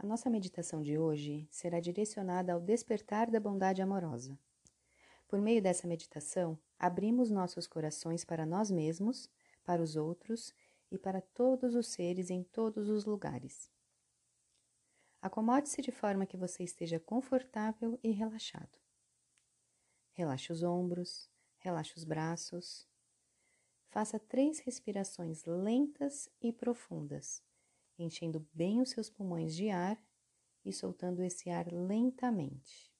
A nossa meditação de hoje será direcionada ao despertar da bondade amorosa. Por meio dessa meditação, abrimos nossos corações para nós mesmos, para os outros e para todos os seres em todos os lugares. Acomode-se de forma que você esteja confortável e relaxado. Relaxe os ombros, relaxe os braços. Faça três respirações lentas e profundas enchendo bem os seus pulmões de ar e soltando esse ar lentamente.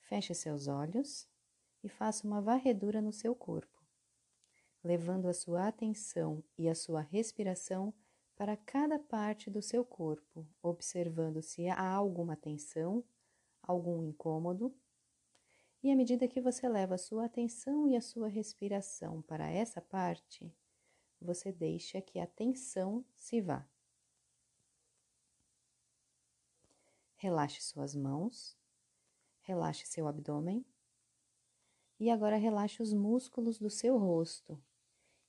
Feche seus olhos e faça uma varredura no seu corpo, levando a sua atenção e a sua respiração para cada parte do seu corpo, observando se há alguma tensão, algum incômodo. E à medida que você leva a sua atenção e a sua respiração para essa parte, você deixa que a tensão se vá. Relaxe suas mãos, relaxe seu abdômen e agora relaxe os músculos do seu rosto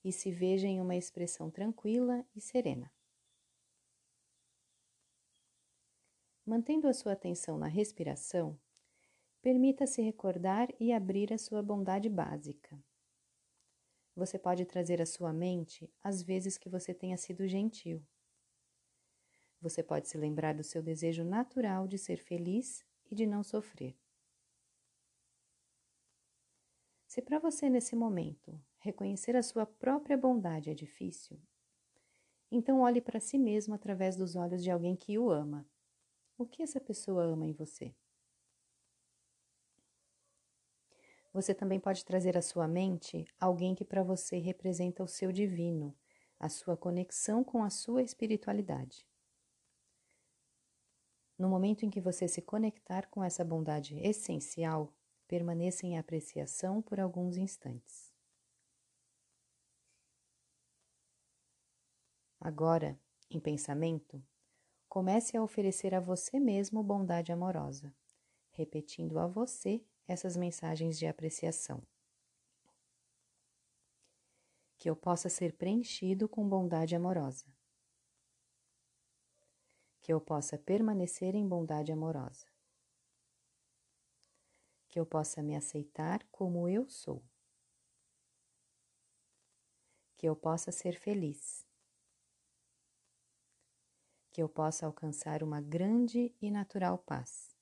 e se veja em uma expressão tranquila e serena. Mantendo a sua atenção na respiração, permita-se recordar e abrir a sua bondade básica você pode trazer à sua mente as vezes que você tenha sido gentil. Você pode se lembrar do seu desejo natural de ser feliz e de não sofrer. Se para você nesse momento reconhecer a sua própria bondade é difícil, então olhe para si mesmo através dos olhos de alguém que o ama. O que essa pessoa ama em você? Você também pode trazer à sua mente alguém que para você representa o seu divino, a sua conexão com a sua espiritualidade. No momento em que você se conectar com essa bondade essencial, permaneça em apreciação por alguns instantes. Agora, em pensamento, comece a oferecer a você mesmo bondade amorosa, repetindo a você essas mensagens de apreciação. Que eu possa ser preenchido com bondade amorosa. Que eu possa permanecer em bondade amorosa. Que eu possa me aceitar como eu sou. Que eu possa ser feliz. Que eu possa alcançar uma grande e natural paz.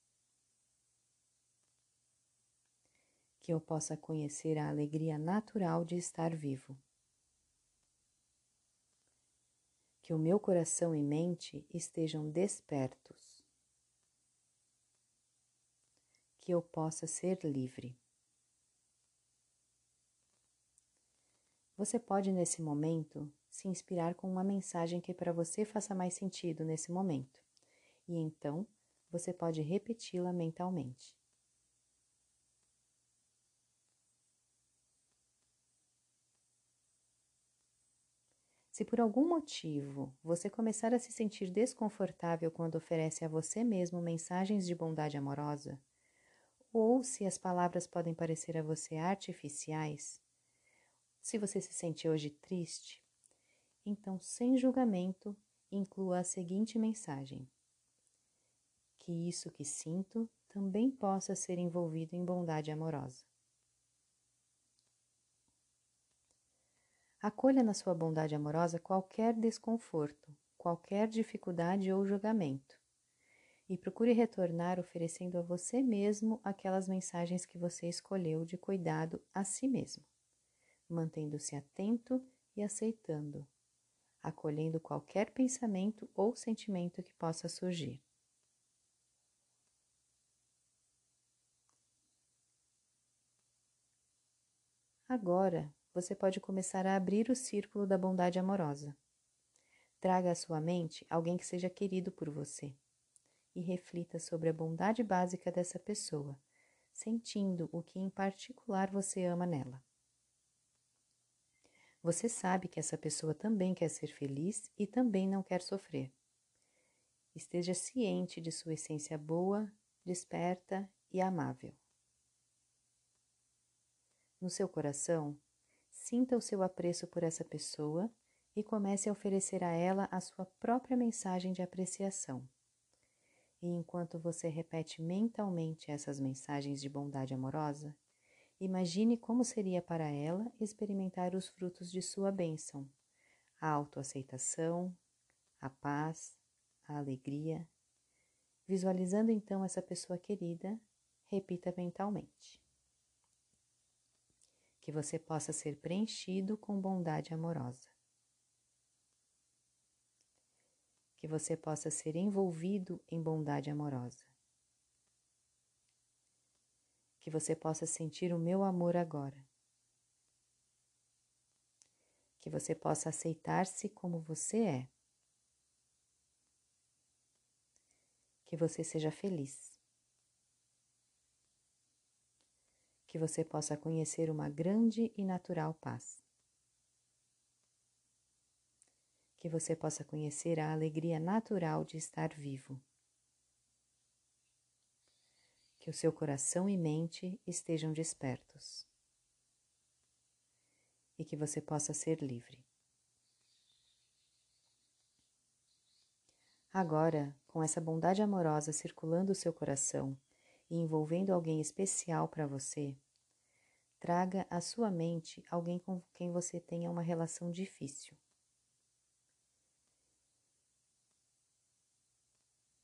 Que eu possa conhecer a alegria natural de estar vivo. Que o meu coração e mente estejam despertos. Que eu possa ser livre. Você pode, nesse momento, se inspirar com uma mensagem que para você faça mais sentido nesse momento, e então você pode repeti-la mentalmente. Se por algum motivo você começar a se sentir desconfortável quando oferece a você mesmo mensagens de bondade amorosa, ou se as palavras podem parecer a você artificiais, se você se sente hoje triste, então, sem julgamento, inclua a seguinte mensagem: Que isso que sinto também possa ser envolvido em bondade amorosa. Acolha na sua bondade amorosa qualquer desconforto, qualquer dificuldade ou julgamento. E procure retornar oferecendo a você mesmo aquelas mensagens que você escolheu de cuidado a si mesmo, mantendo-se atento e aceitando, acolhendo qualquer pensamento ou sentimento que possa surgir. Agora, você pode começar a abrir o círculo da bondade amorosa. Traga à sua mente alguém que seja querido por você e reflita sobre a bondade básica dessa pessoa, sentindo o que em particular você ama nela. Você sabe que essa pessoa também quer ser feliz e também não quer sofrer. Esteja ciente de sua essência boa, desperta e amável. No seu coração, Sinta o seu apreço por essa pessoa e comece a oferecer a ela a sua própria mensagem de apreciação. E enquanto você repete mentalmente essas mensagens de bondade amorosa, imagine como seria para ela experimentar os frutos de sua bênção, a autoaceitação, a paz, a alegria. Visualizando então essa pessoa querida, repita mentalmente. Que você possa ser preenchido com bondade amorosa. que você possa ser envolvido em bondade amorosa. Que você possa sentir o meu amor agora. Que você possa aceitar-se como você é. Que você seja feliz. Que você possa conhecer uma grande e natural paz. que você possa conhecer a alegria natural de estar vivo. Que o seu coração e mente estejam despertos. E que você possa ser livre. Agora, com essa bondade amorosa circulando o seu coração e envolvendo alguém especial para você, traga à sua mente alguém com quem você tenha uma relação difícil.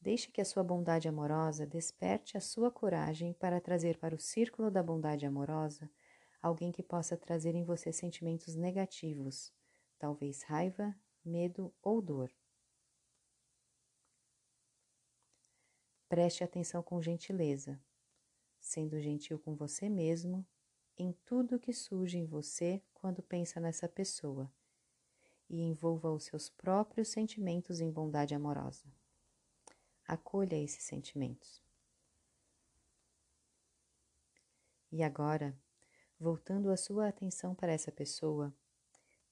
Deixe que a sua bondade amorosa desperte a sua coragem para trazer para o círculo da bondade amorosa alguém que possa trazer em você sentimentos negativos, talvez raiva, medo ou dor. Preste atenção com gentileza, sendo gentil com você mesmo em tudo que surge em você quando pensa nessa pessoa e envolva os seus próprios sentimentos em bondade amorosa. Acolha esses sentimentos. E agora, voltando a sua atenção para essa pessoa,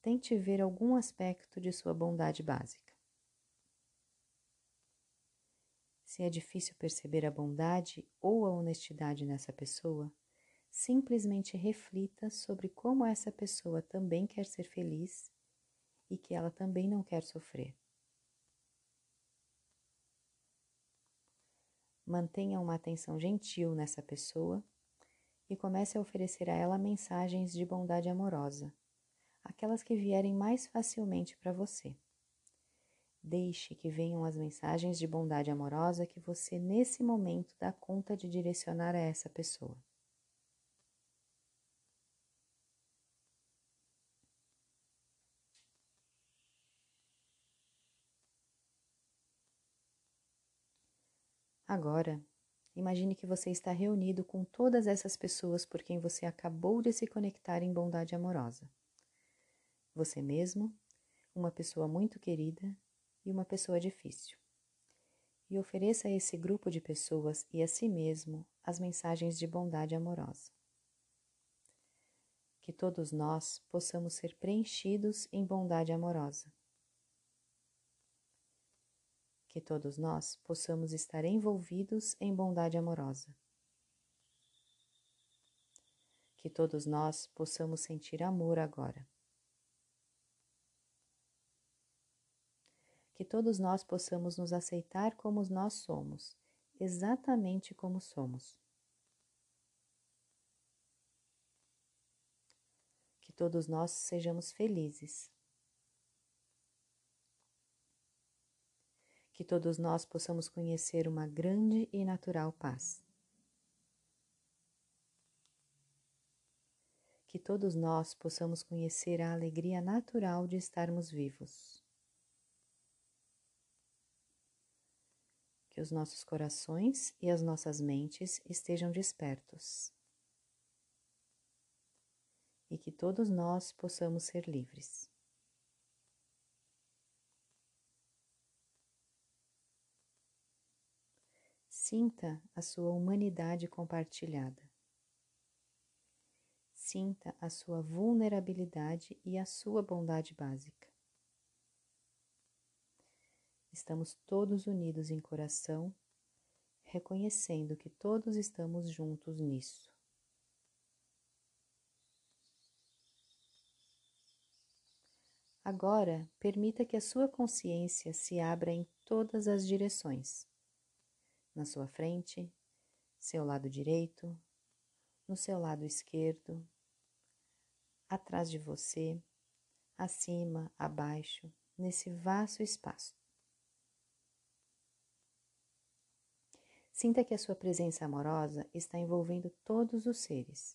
tente ver algum aspecto de sua bondade básica. Se é difícil perceber a bondade ou a honestidade nessa pessoa, simplesmente reflita sobre como essa pessoa também quer ser feliz e que ela também não quer sofrer. Mantenha uma atenção gentil nessa pessoa e comece a oferecer a ela mensagens de bondade amorosa, aquelas que vierem mais facilmente para você. Deixe que venham as mensagens de bondade amorosa que você, nesse momento, dá conta de direcionar a essa pessoa. Agora, imagine que você está reunido com todas essas pessoas por quem você acabou de se conectar em bondade amorosa. Você mesmo, uma pessoa muito querida e uma pessoa difícil. E ofereça a esse grupo de pessoas e a si mesmo as mensagens de bondade amorosa. Que todos nós possamos ser preenchidos em bondade amorosa que todos nós possamos estar envolvidos em bondade amorosa. Que todos nós possamos sentir amor agora. Que todos nós possamos nos aceitar como nós somos, exatamente como somos. Que todos nós sejamos felizes. que todos nós possamos conhecer uma grande e natural paz. Que todos nós possamos conhecer a alegria natural de estarmos vivos. Que os nossos corações e as nossas mentes estejam despertos. E que todos nós possamos ser livres. Sinta a sua humanidade compartilhada. Sinta a sua vulnerabilidade e a sua bondade básica. Estamos todos unidos em coração, reconhecendo que todos estamos juntos nisso. Agora, permita que a sua consciência se abra em todas as direções. Na sua frente, seu lado direito, no seu lado esquerdo, atrás de você, acima, abaixo, nesse vasto espaço. Sinta que a sua presença amorosa está envolvendo todos os seres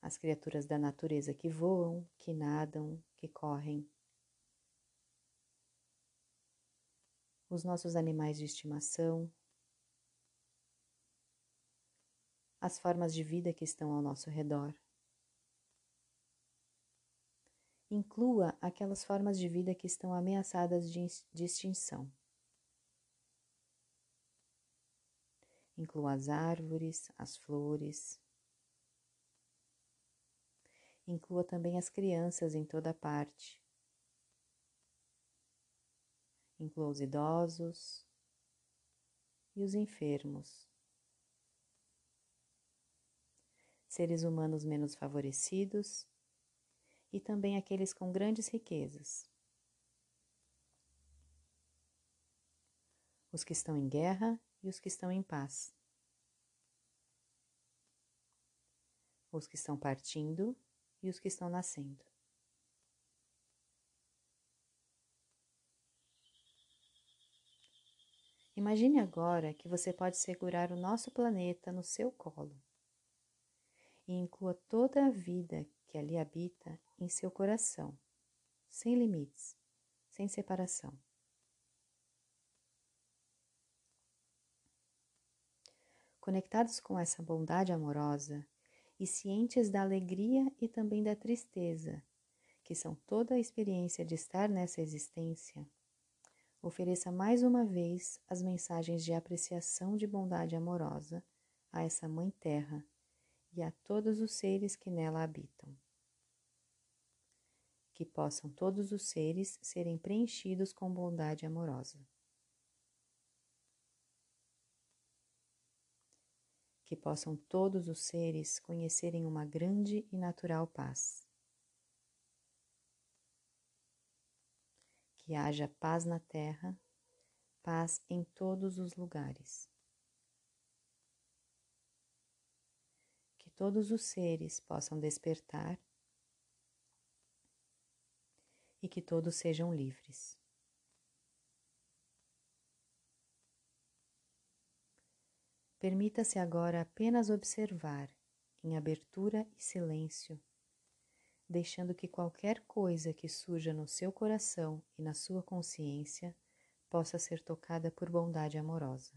as criaturas da natureza que voam, que nadam, que correm, os nossos animais de estimação, as formas de vida que estão ao nosso redor. Inclua aquelas formas de vida que estão ameaçadas de, extinção. Inclua as árvores, as flores, Inclua também as crianças em toda parte. Inclua os idosos e os enfermos. Seres humanos menos favorecidos e também aqueles com grandes riquezas. Os que estão em guerra e os que estão em paz. Os que estão partindo e os que estão nascendo. Imagine agora que você pode segurar o nosso planeta no seu colo e inclua toda a vida que ali habita em seu coração, sem limites, sem separação. Conectados com essa bondade amorosa, e cientes da alegria e também da tristeza, que são toda a experiência de estar nessa existência, ofereça mais uma vez as mensagens de apreciação de bondade amorosa a essa Mãe Terra e a todos os seres que nela habitam. Que possam todos os seres serem preenchidos com bondade amorosa. Que possam todos os seres conhecerem uma grande e natural paz. Que haja paz na terra, paz em todos os lugares. Que todos os seres possam despertar e que todos sejam livres. Permita-se agora apenas observar, em abertura e silêncio, deixando que qualquer coisa que surja no seu coração e na sua consciência possa ser tocada por bondade amorosa.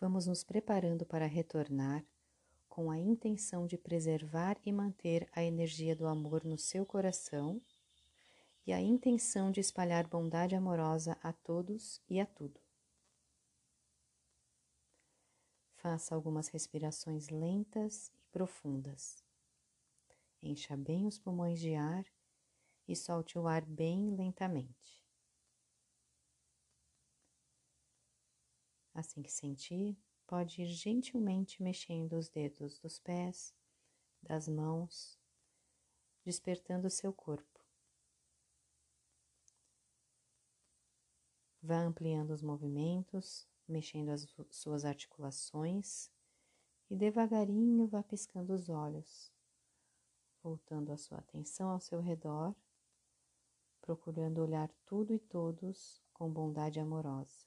Vamos nos preparando para retornar com a intenção de preservar e manter a energia do amor no seu coração e a intenção de espalhar bondade amorosa a todos e a tudo. Faça algumas respirações lentas e profundas. Encha bem os pulmões de ar e solte o ar bem lentamente. Assim que sentir, pode ir gentilmente mexendo os dedos dos pés, das mãos, despertando o seu corpo. Vá ampliando os movimentos, mexendo as suas articulações e devagarinho vá piscando os olhos, voltando a sua atenção ao seu redor, procurando olhar tudo e todos com bondade amorosa.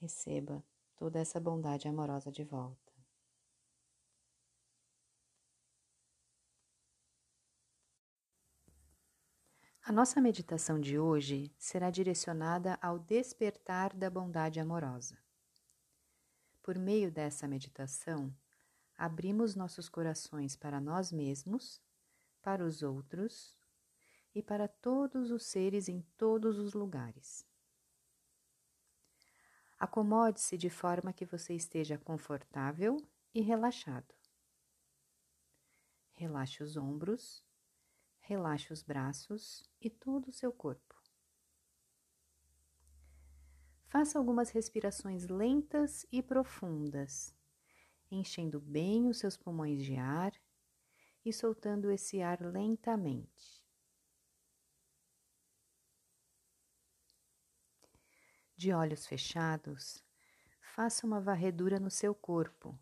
Receba toda essa bondade amorosa de volta. A nossa meditação de hoje será direcionada ao despertar da bondade amorosa. Por meio dessa meditação, abrimos nossos corações para nós mesmos, para os outros e para todos os seres em todos os lugares. Acomode-se de forma que você esteja confortável e relaxado. Relaxe os ombros Relaxe os braços e todo o seu corpo. Faça algumas respirações lentas e profundas, enchendo bem os seus pulmões de ar e soltando esse ar lentamente. De olhos fechados, faça uma varredura no seu corpo,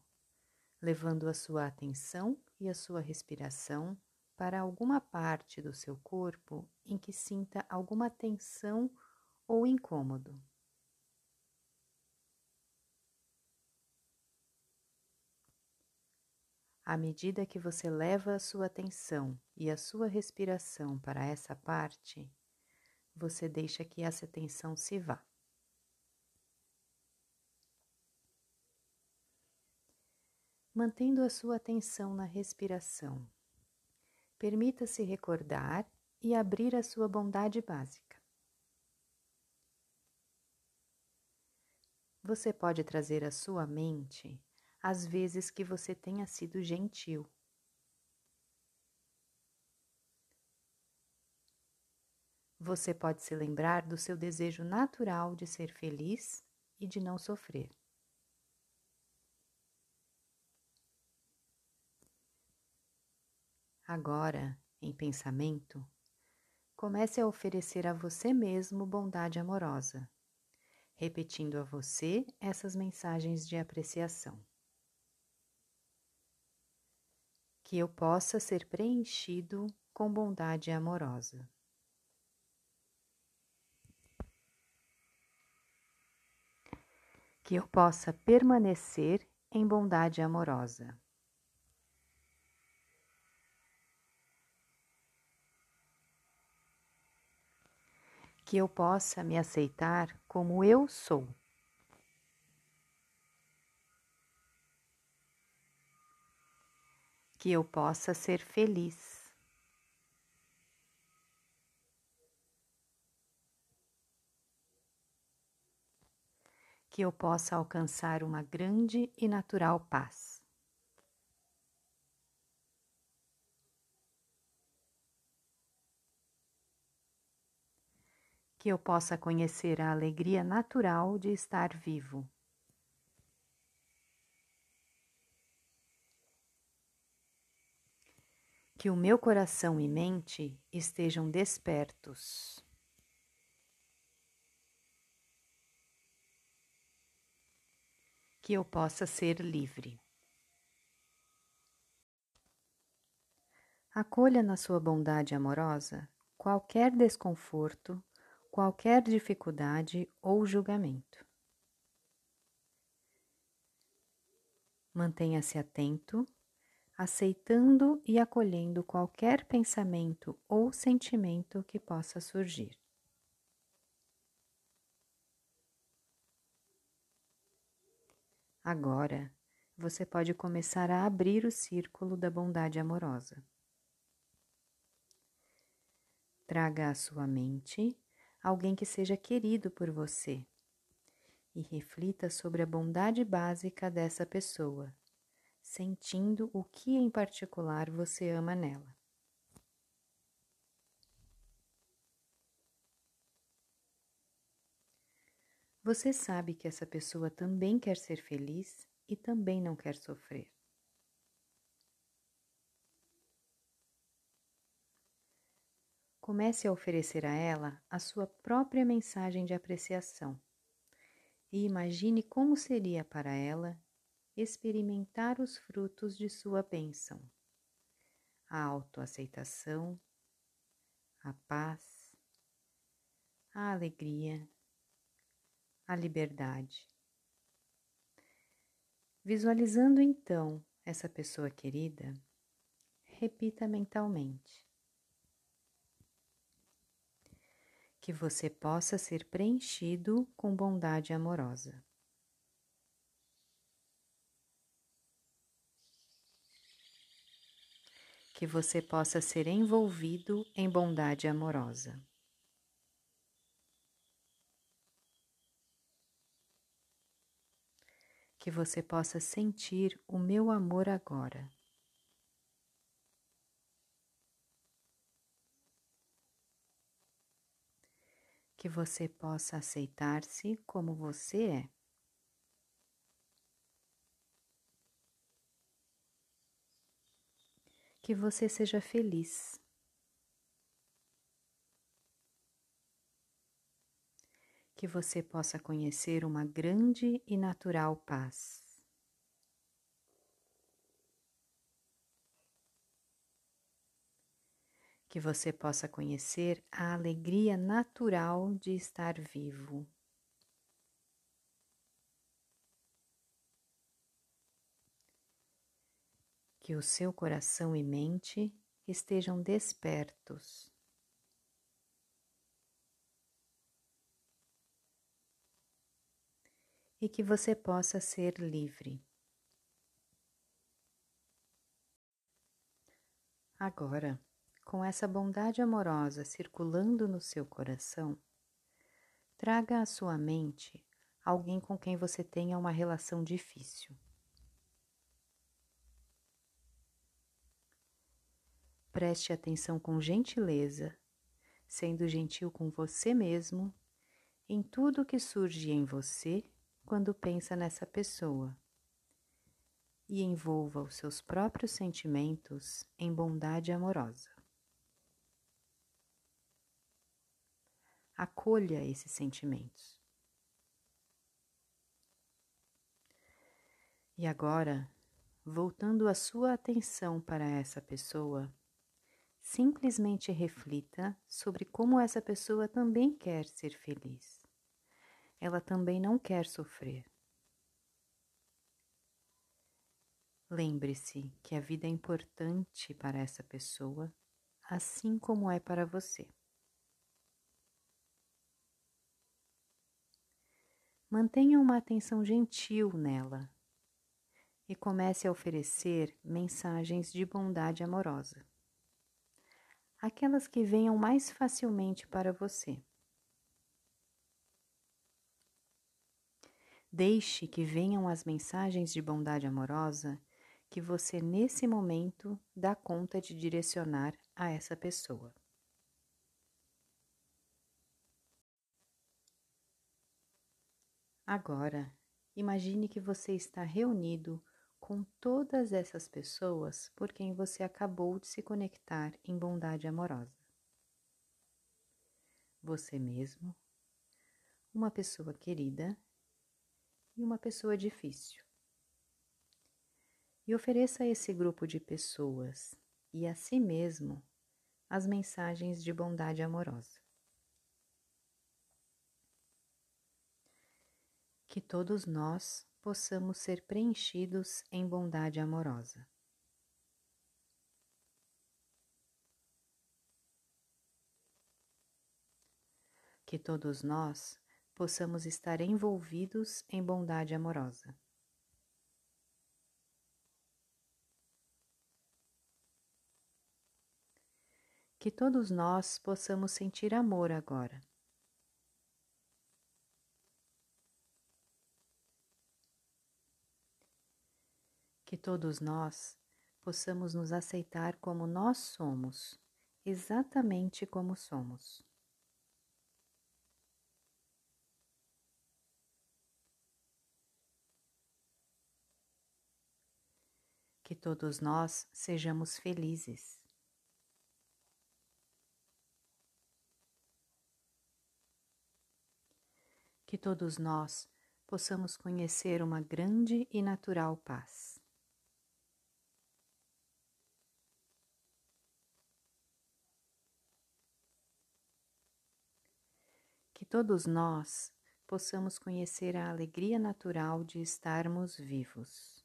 levando a sua atenção e a sua respiração para alguma parte do seu corpo em que sinta alguma tensão ou incômodo. À medida que você leva a sua atenção e a sua respiração para essa parte, você deixa que essa tensão se vá. Mantendo a sua atenção na respiração, permita-se recordar e abrir a sua bondade básica. Você pode trazer à sua mente as vezes que você tenha sido gentil. Você pode se lembrar do seu desejo natural de ser feliz e de não sofrer. Agora, em pensamento, comece a oferecer a você mesmo bondade amorosa, repetindo a você essas mensagens de apreciação. que eu possa ser preenchido com bondade amorosa. Que eu possa permanecer em bondade amorosa. Que eu possa me aceitar como eu sou. que eu possa ser feliz. Que eu possa alcançar uma grande e natural paz. Que eu possa conhecer a alegria natural de estar vivo. que o meu coração e mente estejam despertos. Que eu possa ser livre. Acolha na sua bondade amorosa qualquer desconforto, qualquer dificuldade ou julgamento. Mantenha-se atento aceitando e acolhendo qualquer pensamento ou sentimento que possa surgir. Agora, você pode começar a abrir o círculo da bondade amorosa. Traga à sua mente alguém que seja querido por você e reflita sobre a bondade básica dessa pessoa sentindo o que em particular você ama nela. Você sabe que essa pessoa também quer ser feliz e também não quer sofrer. Comece a oferecer a ela a sua própria mensagem de apreciação e imagine como seria para ela experimentar os frutos de sua bênção, a autoaceitação, a paz, a alegria, a liberdade. Visualizando então essa pessoa querida, repita mentalmente. Que você possa ser preenchido com bondade amorosa. que você possa ser envolvido em bondade amorosa. Que você possa sentir o meu amor agora. Que você possa aceitar-se como você é. Que você seja feliz. Que você possa conhecer uma grande e natural paz. Que você possa conhecer a alegria natural de estar vivo. Que o seu coração e mente estejam despertos. E que você possa ser livre. Agora, com essa bondade amorosa circulando no seu coração, traga à sua mente alguém com quem você tenha uma relação difícil. Preste atenção com gentileza, sendo gentil com você mesmo, em tudo que surge em você quando pensa nessa pessoa e envolva os seus próprios sentimentos em bondade amorosa. Acolha esses sentimentos. E agora, voltando a sua atenção para essa pessoa, simplesmente reflita sobre como essa pessoa também quer ser feliz. Ela também não quer sofrer. Lembre-se que a vida é importante para essa pessoa, assim como é para você. Mantenha uma atenção gentil nela e comece a oferecer mensagens de bondade amorosa, aquelas que venham mais facilmente para você. Deixe que venham as mensagens de bondade amorosa que você, nesse momento, dá conta de direcionar a essa pessoa. Agora, imagine que você está reunido com todas essas pessoas por quem você acabou de se conectar em bondade amorosa. Você mesmo, uma pessoa querida e uma pessoa difícil. E ofereça a esse grupo de pessoas e a si mesmo as mensagens de bondade amorosa. Que todos nós possamos ser preenchidos em bondade amorosa. Que todos nós possamos estar envolvidos em bondade amorosa. Que todos nós possamos sentir amor agora. Que todos nós possamos nos aceitar como nós somos, exatamente como somos. Que todos nós sejamos felizes. Que todos nós possamos conhecer uma grande e natural paz. Todos nós possamos conhecer a alegria natural de estarmos vivos.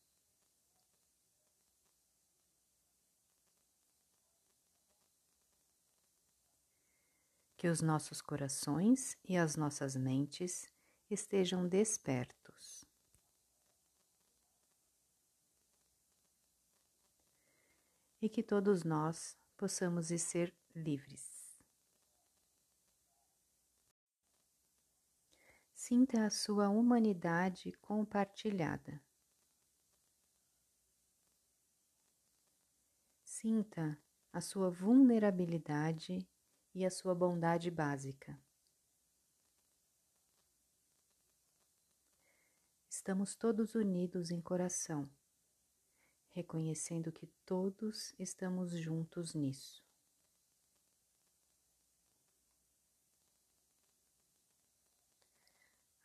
Que os nossos corações e as nossas mentes estejam despertos. E que todos nós possamos ser livres. Sinta a sua humanidade compartilhada. Sinta a sua vulnerabilidade e a sua bondade básica. Estamos todos unidos em coração, reconhecendo que todos estamos juntos nisso.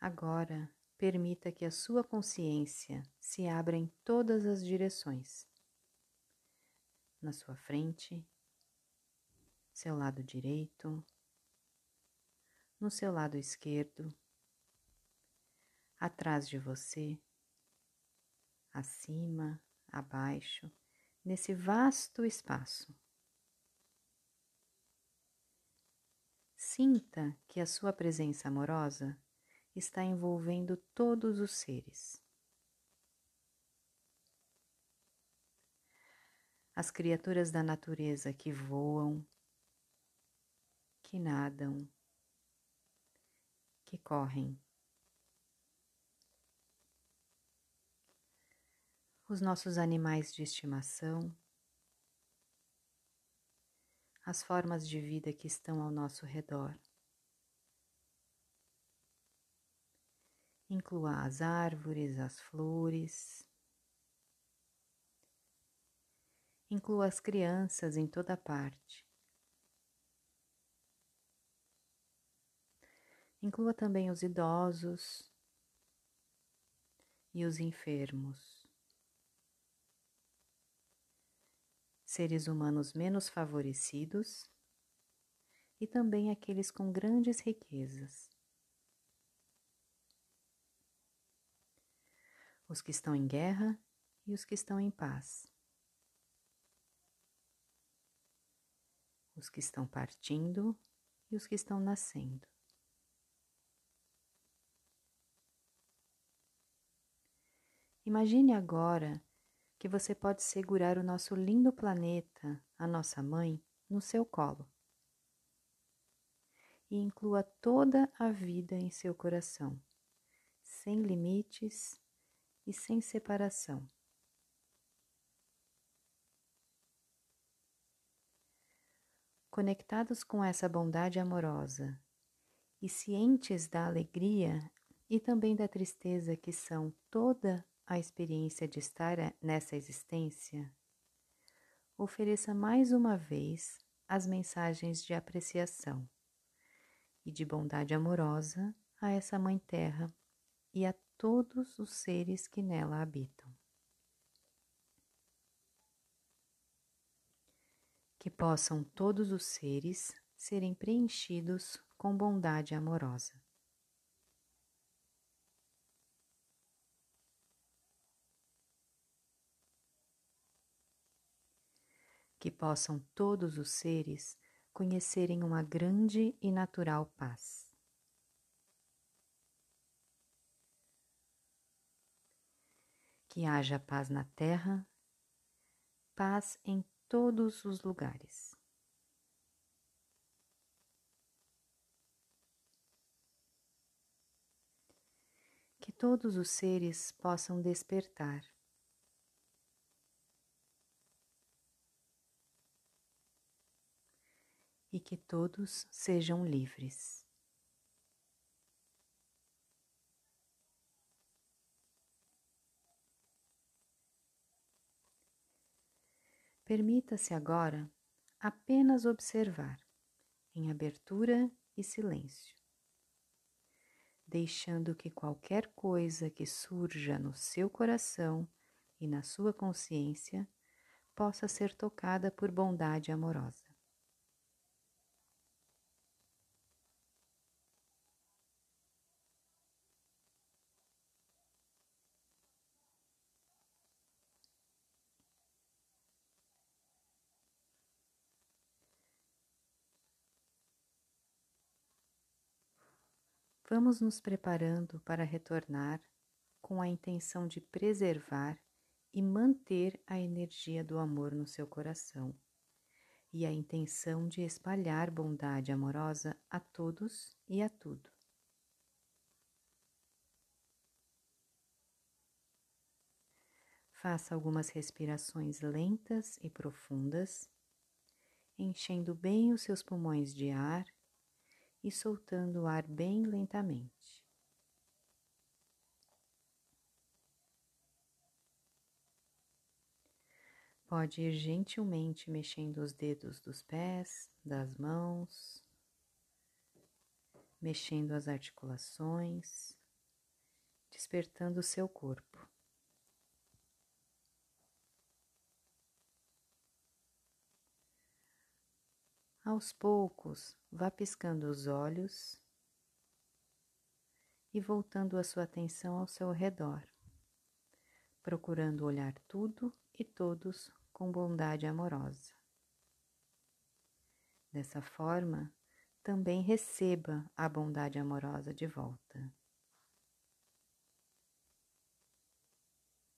Agora, permita que a sua consciência se abra em todas as direções. Na sua frente, seu lado direito, no seu lado esquerdo, atrás de você, acima, abaixo, nesse vasto espaço. Sinta que a sua presença amorosa está envolvendo todos os seres. As criaturas da natureza que voam, que nadam, que correm. Os nossos animais de estimação, as formas de vida que estão ao nosso redor. Inclua as árvores, as flores. Inclua as crianças em toda parte. Inclua também os idosos e os enfermos. Seres humanos menos favorecidos e também aqueles com grandes riquezas. Os que estão em guerra e os que estão em paz. Os que estão partindo e os que estão nascendo. Imagine agora que você pode segurar o nosso lindo planeta, a nossa mãe, no seu colo. E inclua toda a vida em seu coração, sem limites e sem separação. Conectados com essa bondade amorosa e cientes da alegria e também da tristeza que são toda a experiência de estar nessa existência, ofereça mais uma vez as mensagens de apreciação e de bondade amorosa a essa Mãe Terra e a todos os seres que nela habitam. Que possam todos os seres serem preenchidos com bondade amorosa. que possam todos os seres conhecerem uma grande e natural paz. Que haja paz na terra, paz em todos os lugares. Que todos os seres possam despertar e que todos sejam livres. Permita-se agora apenas observar, em abertura e silêncio, deixando que qualquer coisa que surja no seu coração e na sua consciência possa ser tocada por bondade amorosa. Vamos nos preparando para retornar com a intenção de preservar e manter a energia do amor no seu coração e a intenção de espalhar bondade amorosa a todos e a tudo. Faça algumas respirações lentas e profundas, enchendo bem os seus pulmões de ar e soltando o ar bem lentamente. Pode ir gentilmente mexendo os dedos dos pés, das mãos, mexendo as articulações, despertando o seu corpo. Aos poucos, vá piscando os olhos e voltando a sua atenção ao seu redor, procurando olhar tudo e todos com bondade amorosa. Dessa forma, também receba a bondade amorosa de volta.